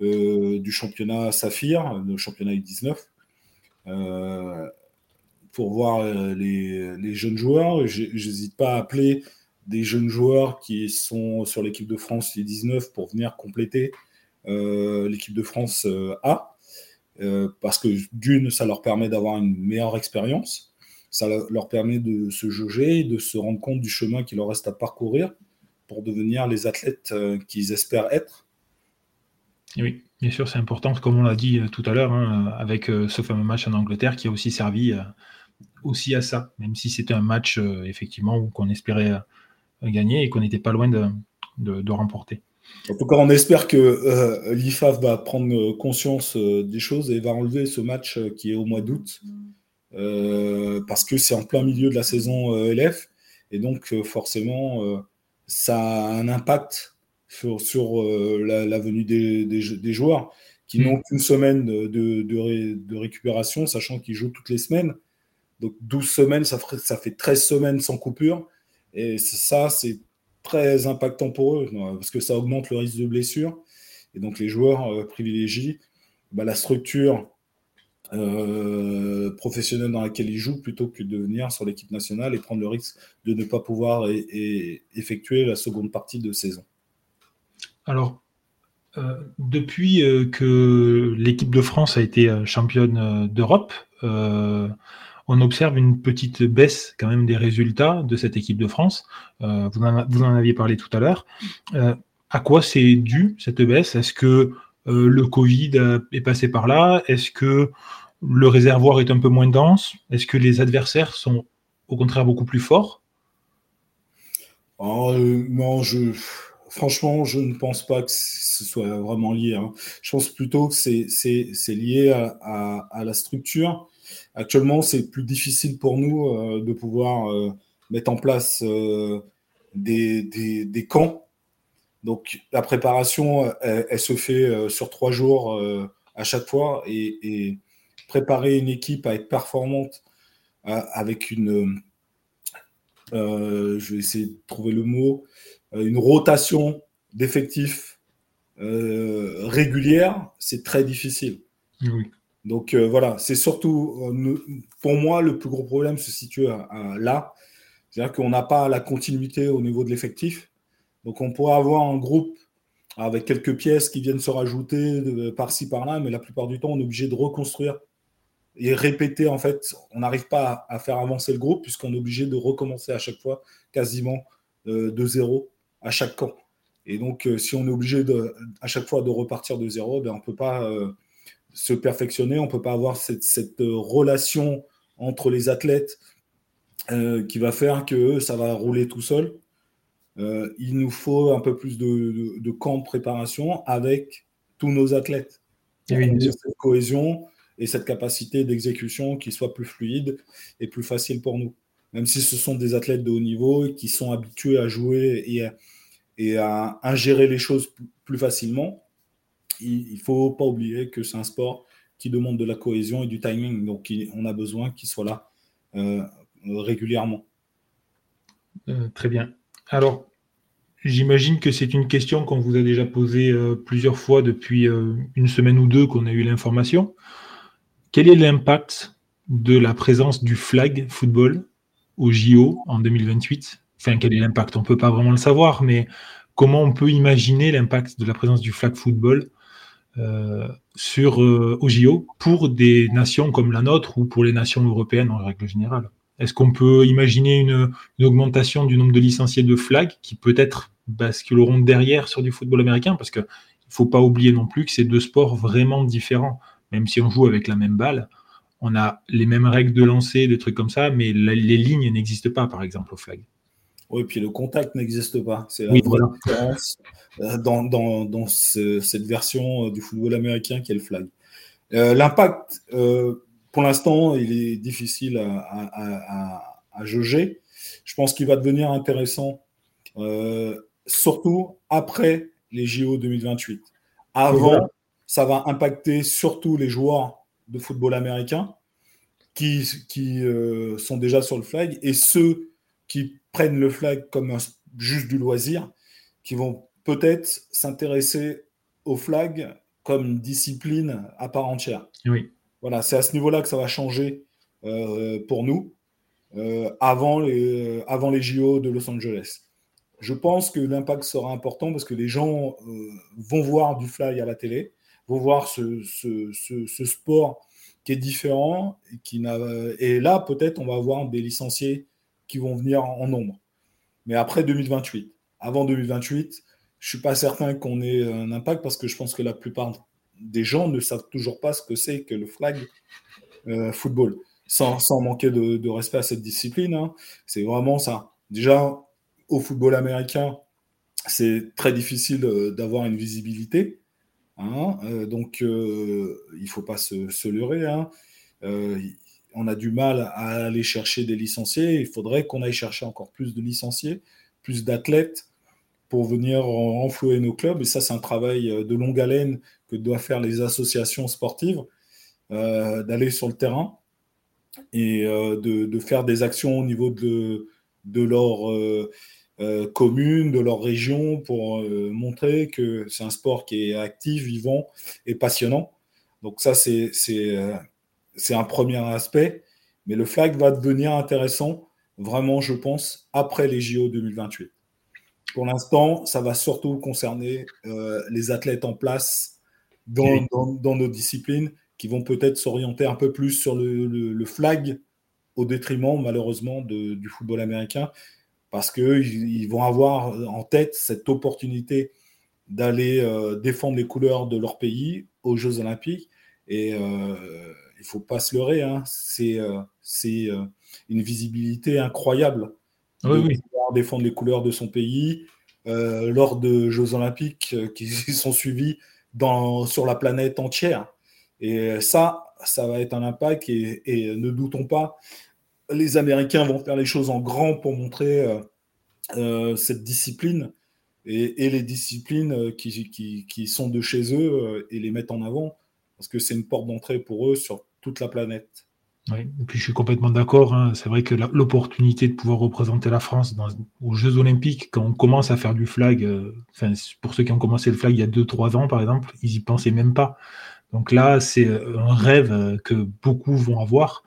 euh, du championnat Saphir, le championnat U19, euh, pour voir euh, les, jeunes joueurs. J'hésite pas à appeler des jeunes joueurs qui sont sur l'équipe de France U19 pour venir compléter l'équipe de France A. parce que d'une, ça leur permet d'avoir une meilleure expérience, ça leur permet de se jauger de se rendre compte du chemin qu'il leur reste à parcourir pour devenir les athlètes qu'ils espèrent être. Oui, bien sûr, c'est important, comme on l'a dit euh, tout à l'heure, hein, euh, avec euh, ce fameux match en Angleterre qui a aussi servi aussi à ça, même si c'était un match effectivement qu'on espérait gagner et qu'on n'était pas loin de, remporter. En tout cas, on espère que l'IFAF va prendre conscience des choses et va enlever ce match qui est au mois d'août, parce que c'est en plein milieu de la saison LF, et donc forcément, ça a un impact sur, euh, la, venue des, joueurs qui mm. n'ont qu'une semaine de, récupération, sachant qu'ils jouent toutes les semaines. Donc 12 semaines, ça, fait 13 semaines sans coupure. Et ça, c'est très impactant pour eux, parce que ça augmente le risque de blessure. Et donc les joueurs euh, privilégient bah, la structure euh, professionnelle dans laquelle ils jouent plutôt que de venir sur l'équipe nationale et prendre le risque de ne pas pouvoir effectuer la seconde partie de saison. Alors, euh, depuis euh, que l'équipe de France a été euh, championne d'Europe, on observe une petite baisse quand même des résultats de cette équipe de France. Vous en, aviez parlé tout à l'heure. à quoi c'est dû cette baisse? Est-ce que le Covid est passé par là? Est-ce que le réservoir est un peu moins dense? Est-ce que les adversaires sont au contraire beaucoup plus forts? Oh, Non, je franchement, je ne pense pas que ce soit vraiment lié. Hein. Je pense plutôt que c'est lié à, la structure. Actuellement, c'est plus difficile pour nous euh, de pouvoir euh, mettre en place euh, des, camps. Donc, la préparation, elle, se fait sur trois jours à chaque fois. Et, préparer une équipe à être performante avec une. je vais essayer de trouver le mot une rotation d'effectifs régulière, c'est très difficile. Donc euh, voilà, c'est surtout, pour moi, le plus gros problème se situe là. C'est-à-dire qu'on n'a pas la continuité au niveau de l'effectif. Donc on pourrait avoir un groupe avec quelques pièces qui viennent se rajouter par-ci, par-là, mais la plupart du temps, on est obligé de reconstruire et répéter. En fait, on n'arrive pas à, faire avancer le groupe puisqu'on est obligé de recommencer à chaque fois quasiment de zéro à chaque camp. Et donc, euh, si on est obligé à chaque fois de repartir de zéro, ben, on ne peut pas euh, se perfectionner, on ne peut pas avoir cette, euh, relation entre les athlètes qui va faire que ça va rouler tout seul. il nous faut un peu plus de, de, camps de préparation avec tous nos athlètes. Et cette cohésion et cette capacité d'exécution qui soit plus fluide et plus facile pour nous. Même si ce sont des athlètes de haut niveau qui sont habitués à jouer et à, et à ingérer les choses plus facilement, il ne faut pas oublier que c'est un sport qui demande de la cohésion et du timing. Donc, on a besoin qu'il soit là euh, régulièrement. Euh, très bien. Alors, j'imagine que c'est une question qu'on vous a déjà posée euh, plusieurs fois depuis une semaine ou deux qu'on a eu l'information. Quel est l'impact de la présence du flag football au JO en 2028 enfin, quel est l'impact? On ne peut pas vraiment le savoir, mais comment on peut imaginer l'impact de la présence du flag football sur euh, JO pour des nations comme la nôtre ou pour les nations européennes en règle générale Est-ce qu'on peut imaginer une, augmentation du nombre de licenciés de flag qui peut-être basculeront derrière sur du football américain? Parce qu'il ne faut pas oublier non plus que c'est deux sports vraiment différents. Même si on joue avec la même balle, on a les mêmes règles de lancer, des trucs comme ça, mais les lignes n'existent pas, par exemple, au flag. Oui, puis le contact n'existe pas. C'est la différence euh, dans, cette version euh, du football américain qui est le flag. Euh, l'impact, pour l'instant, il est difficile à, à, jauger. Je pense qu'il va devenir intéressant, surtout après les JO 2028. Avant, ça va impacter surtout les joueurs de football américain qui, qui sont déjà sur le flag et ceux qui prennent le flag comme juste du loisir, qui vont peut-être s'intéresser au flag comme une discipline à part entière. Oui. Voilà, c'est à ce niveau-là que ça va changer euh, pour nous euh, avant, les, avant les JO de Los Angeles. Je pense que l'impact sera important parce que les gens euh, vont voir du flag à la télé, vont voir ce, ce, ce, sport qui est différent et, qui et là peut-être on va avoir des licenciés qui vont venir en nombre. Mais après 2028, avant 2028, je suis pas certain qu'on ait un impact parce que je pense que la plupart des gens ne savent toujours pas ce que c'est que le flag euh, football, sans, manquer de, respect à cette discipline. Hein. C'est vraiment ça. Déjà, au football américain, c'est très difficile euh, d'avoir une visibilité. Hein. Euh, donc, il ne faut pas se, leurrer. Hein. On a du mal à aller chercher des licenciés. Il faudrait qu'on aille chercher encore plus de licenciés, plus d'athlètes pour venir enflouer nos clubs. Et ça, c'est un travail euh, de longue haleine que doivent faire les associations sportives, euh, d'aller sur le terrain et euh, de, faire des actions au niveau de, de leur commune, de leur région, pour montrer que c'est un sport qui est actif, vivant et passionnant. Donc ça, c'est un premier aspect. Mais le flag va devenir intéressant, vraiment, je pense, après les JO 2028. Pour l'instant, ça va surtout concerner euh, les athlètes en place dans, nos disciplines qui vont peut-être s'orienter un peu plus sur le, flag au détriment, malheureusement, du football américain parce qu'ils vont avoir en tête cette opportunité d'aller euh, défendre les couleurs de leur pays aux Jeux Olympiques. Et euh, il ne faut pas se leurrer, hein, c'est une visibilité incroyable oui, oui. défendre les couleurs de son pays euh, lors de Jeux Olympiques euh, qui sont suivis dans, sur la planète entière. Et ça, ça va être un impact et, ne doutons pas, les Américains vont faire les choses en grand pour montrer euh, cette discipline et, les disciplines qui, qui, qui, sont de chez eux et les mettre en avant parce que c'est une porte d'entrée pour eux sur toute la planète. Oui, et puis je suis complètement d'accord. Hein. C'est vrai que l'opportunité de pouvoir représenter la France dans, aux Jeux Olympiques, quand on commence à faire du flag, euh, pour ceux qui ont commencé le flag il y a 2-3 ans par exemple, ils y pensaient même pas. Donc là, c'est euh, un rêve euh, que beaucoup vont avoir.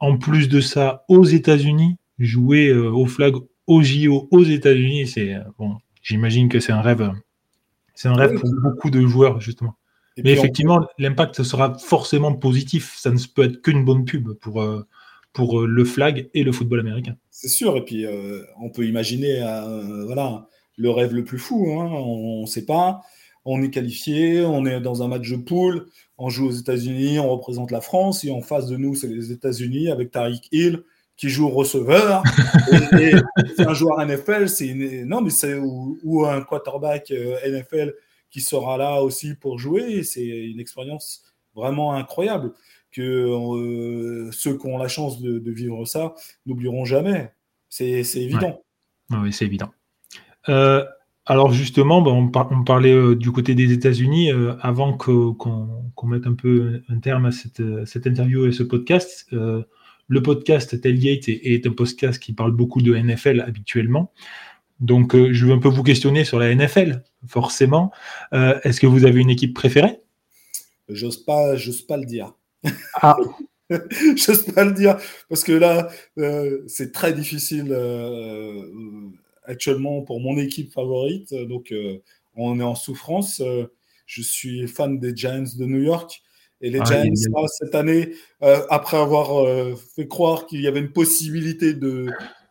En plus de ça, aux États-Unis, jouer au flag au JO aux États-Unis, c'est bon. J'imagine que c'est un rêve. C'est un rêve pour beaucoup de joueurs justement. Mais effectivement, l'impact sera forcément positif. Ça ne peut être qu'une bonne pub pour, euh, pour euh, le flag et le football américain. C'est sûr. Et puis, euh, on peut imaginer voilà, le rêve le plus fou. Hein. On ne sait pas. On est qualifié, on est dans un match de poule, on joue aux États-Unis, on représente la France, et en face de nous, c'est les États-Unis avec Tariq Hill qui joue receveur. c'est un joueur NFL, c'est non mais c'est ou, un quarterback NFL qui sera là aussi pour jouer. C'est une expérience vraiment incroyable que euh, ceux qui ont la chance de, vivre ça n'oublieront jamais. C'est évident. Oui, c'est évident. Euh, alors justement, ben, on, parlait euh, du côté des États-Unis avant qu'on mette un peu un terme à cette, cette interview et ce podcast. le podcast Tailgate est, est, un podcast qui parle beaucoup de NFL habituellement. Donc, euh, je veux un peu vous questionner sur la NFL, forcément. Euh, est-ce que vous avez une équipe préférée? J'ose pas, j'ose pas le dire. Ah. j'ose pas le dire parce que là, euh, c'est très difficile actuellement pour mon équipe favorite. Donc, on est en souffrance. je suis fan des Giants de New York. Et les ah, Giants, cette année, après avoir fait croire qu'il y avait une possibilité de,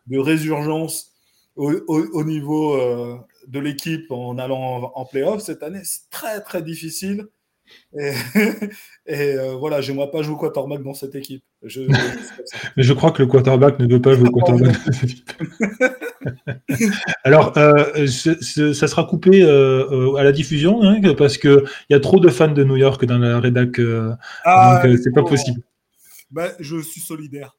de résurgence au, niveau euh, de l'équipe en allant en, playoff cette année, c'est très très difficile. Et, euh, voilà, j'aimerais pas jouer quarterback dans cette équipe. Je, Mais je crois que le quarterback ne veut pas jouer quarterback dans cette équipe. Alors, euh, ça sera coupé à la diffusion hein, parce qu'il y a trop de fans de New York dans la rédac. Ah, donc, c'est pas possible. Ben, je suis solidaire.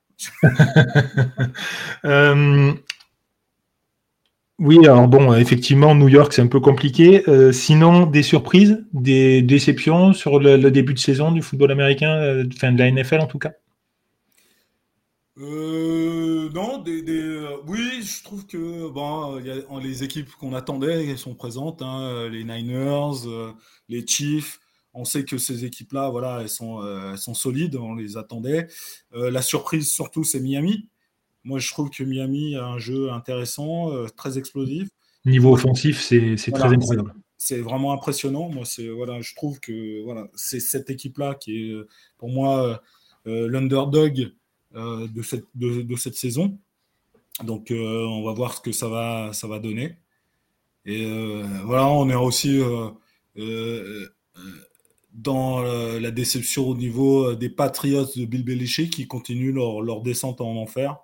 Oui, alors bon, effectivement, New York, c'est un peu compliqué. sinon, des surprises, des déceptions sur le, début de saison du football américain, enfin de la NFL en tout cas? Euh, non, des, euh, oui, je trouve que bon, les équipes qu'on attendait elles sont présentes, hein, les Niners, euh, les Chiefs. On sait que ces équipes-là, voilà, elles sont solides, on les attendait. la surprise surtout, c'est Miami. Moi, je trouve que Miami a un jeu intéressant, très explosif. Niveau offensif, c'est très incroyable. C'est vraiment impressionnant. Moi, c'est voilà, je trouve que voilà, c'est cette équipe-là qui est pour moi l'underdog euh, de, cette, de, cette saison. Donc euh, on va voir ce que ça va, ça va donner. Et euh, voilà, on est aussi dans la déception au niveau des Patriots de Bill Belichick qui continuent leur, leur descente en enfer.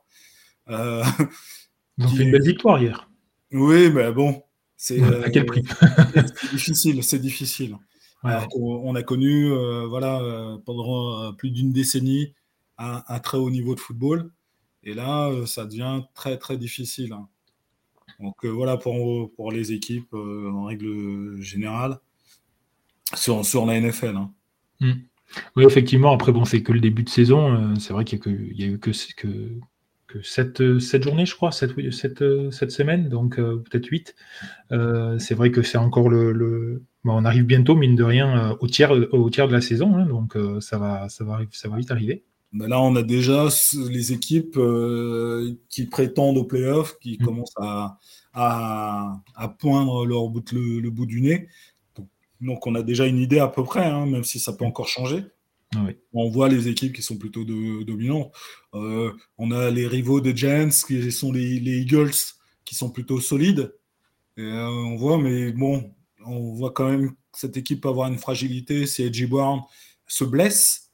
Euh, Ils ont fait une belle victoire hier. Oui, mais bon. C'est, à quel prix? C'est difficile, c'est difficile. on, a connu voilà, pendant plus d'une décennie un, très haut niveau de football. Et là, euh, ça devient très très difficile. Hein. Donc euh, voilà pour, pour les équipes euh, en règle générale sur, sur la NFL. Hein. Hmm. Oui, effectivement. Après, bon, c'est que le début de saison. c'est vrai qu'il n'y a, eu que 7, 7, journées, je crois, 7, 7, 7 semaines, donc peut-être 8. c'est vrai que c'est encore le. on arrive bientôt, mine de rien, au, tiers, au tiers de la saison. Hein, donc ça, va, ça, va, ça va vite arriver. Ben là, on a déjà les équipes euh, qui prétendent aux playoffs, qui mm. commencent à, à, poindre leur bout, le, bout du nez. Donc, on a déjà une idée à peu près, hein, même si ça peut encore changer. Ah on voit les équipes qui sont plutôt dominantes. Euh, on a les rivaux des Giants, qui sont les, Eagles, qui sont plutôt solides. Euh, on voit, mais bon, on voit quand même cette équipe avoir une fragilité. Si Edgy Brown se blesse,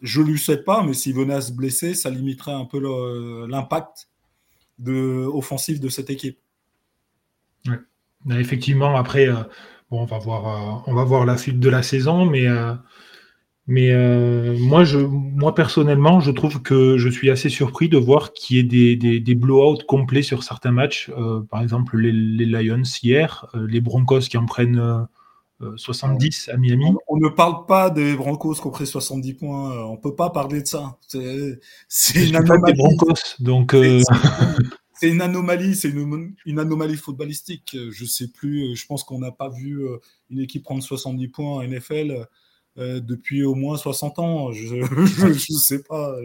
je ne lui souhaite pas, mais s'il venait à se blesser, ça limiterait un peu l'impact offensif de cette équipe. Effectivement, après, euh, on, va voir, on va voir la suite de la saison, mais, euh, mais moi, je, moi, personnellement, je trouve que je suis assez surpris de voir qu'il y ait des, des, des blowouts complets sur certains matchs. par exemple, les, les, Lions hier, les Broncos qui en prennent 70 à Miami. On, ne parle pas des Broncos qui ont pris 70 points. Euh, on peut pas parler de ça. C'est une anomalie. donc. Euh, c'est une anomalie, c'est une, une, anomalie footballistique. Je sais plus. Je pense qu'on n'a pas vu euh, une équipe prendre 70 points en NFL. Depuis au moins 60 ans. Je ne sais pas.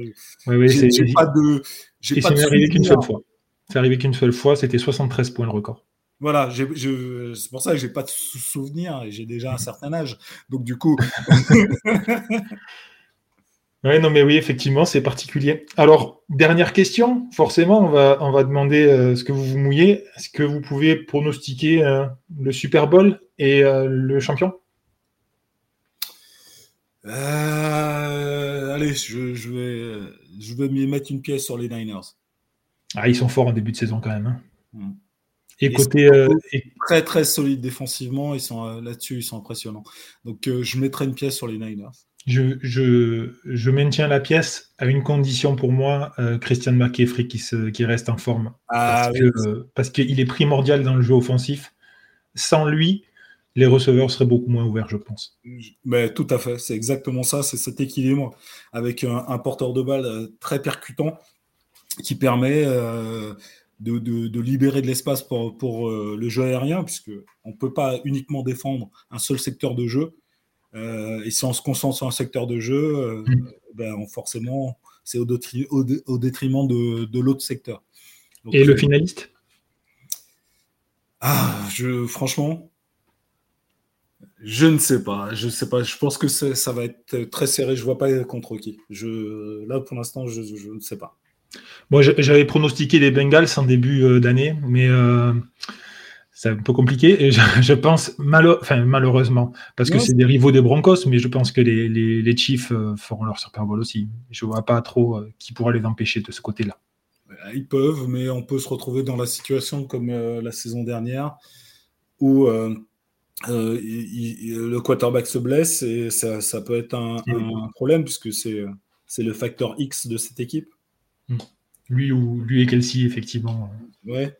Oui, oui, c'est pas de. C'est arrivé qu'une seule fois. C'est arrivé qu'une seule fois. C'était 73 points le record. Voilà, c'est pour ça que j'ai pas de souvenir et j'ai déjà un certain âge. Donc du coup. oui, non, mais oui, effectivement, c'est particulier. Alors, dernière question, forcément, on va, on va demander euh, ce que vous vous mouillez. Est-ce que vous pouvez pronostiquer euh, le Super Bowl et euh, le champion? Allez, je, je, vais, je vais m'y mettre une pièce sur les Niners. Ah, ils sont forts en début de saison quand même. Hein. Et, côté euh, très très solide défensivement, ils sont euh, là-dessus, ils sont impressionnants. Donc euh, je mettrai une pièce sur les Niners. Je, je, je, maintiens la pièce à une condition pour moi, Christian McCaffrey qui, se, qui reste en forme. Ah parce qu'il est primordial dans le jeu offensif. Sans lui, les receveurs seraient beaucoup moins ouverts, je pense. Mais tout à fait, c'est exactement ça, c'est cet équilibre avec un, porteur de balle très percutant qui permet de, libérer de l'espace pour, pour euh, le jeu aérien, puisque on ne peut pas uniquement défendre un seul secteur de jeu. Euh, et si on se concentre sur un secteur de jeu, euh, mm. ben, forcément, c'est au, au, détriment de, l'autre secteur. et le finaliste? Ah, je, franchement, je ne sais pas. Je sais pas. Je pense que ça va être très serré. Je vois pas contre qui. Je, là, pour l'instant, je, je ne sais pas. Moi, j'avais pronostiqué les Bengals en début euh, d'année, mais euh, c'est un peu compliqué. Et je, pense, malheureusement, parce que c'est des rivaux des Broncos, mais je pense que les, Chiefs euh, feront leur Super Bowl aussi. Je ne vois pas trop qui pourra les empêcher de ce côté-là. Ils peuvent, mais on peut se retrouver dans la situation comme la saison dernière, où le quarterback se blesse et ça, peut être un, un problème, puisque c'est le facteur X de cette équipe. Hmm. Lui ou lui et Kelsey, effectivement. Ouais.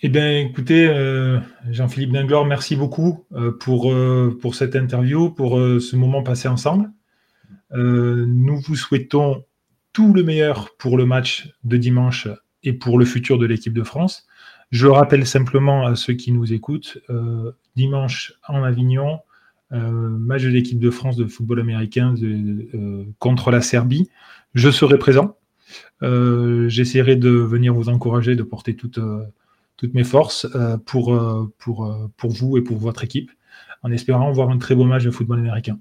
Eh bien, écoutez, euh, Jean-Philippe Dinglor, merci beaucoup euh, pour, euh, pour cette interview, pour ce moment passé ensemble. nous vous souhaitons tout le meilleur pour le match de dimanche et pour le futur de l'équipe de France. Je rappelle simplement à ceux qui nous écoutent, dimanche en Avignon, match de l'équipe de France de football américain contre la Serbie. Je serai présent. J'essaierai de venir vous encourager, de porter toute toutes mes forces euh, euh, euh, pour vous et pour votre équipe, en espérant voir un très beau match de football américain.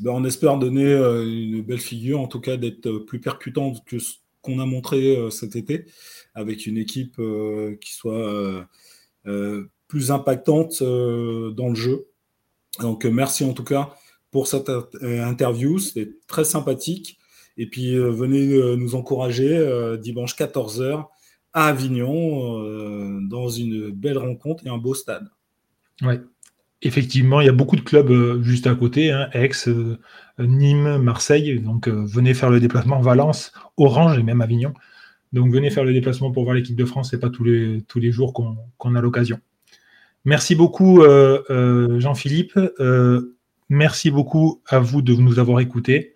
Ben, on espère donner une belle figure, en tout cas d'être plus percutant que ce qu'on a montré cet été, avec une équipe qui soit plus impactante dans le jeu. Donc merci en tout cas pour cette interview, c'était très sympathique. Et puis venez nous encourager dimanche 14h à Avignon euh, dans une belle rencontre et un beau stade. Oui, effectivement, il y a beaucoup de clubs euh, juste à côté, hein, Aix, euh, Nîmes, Marseille. Donc venez faire le déplacement Valence, Orange et même Avignon. Donc venez faire le déplacement pour voir l'équipe de France, et pas tous les, tous les jours qu'on a l'occasion. Merci beaucoup Jean-Philippe. merci beaucoup à vous de nous avoir écoutés.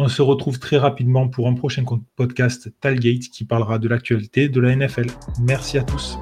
On se retrouve très rapidement pour un prochain podcast Talgate qui parlera de l'actualité de la NFL. Merci à tous.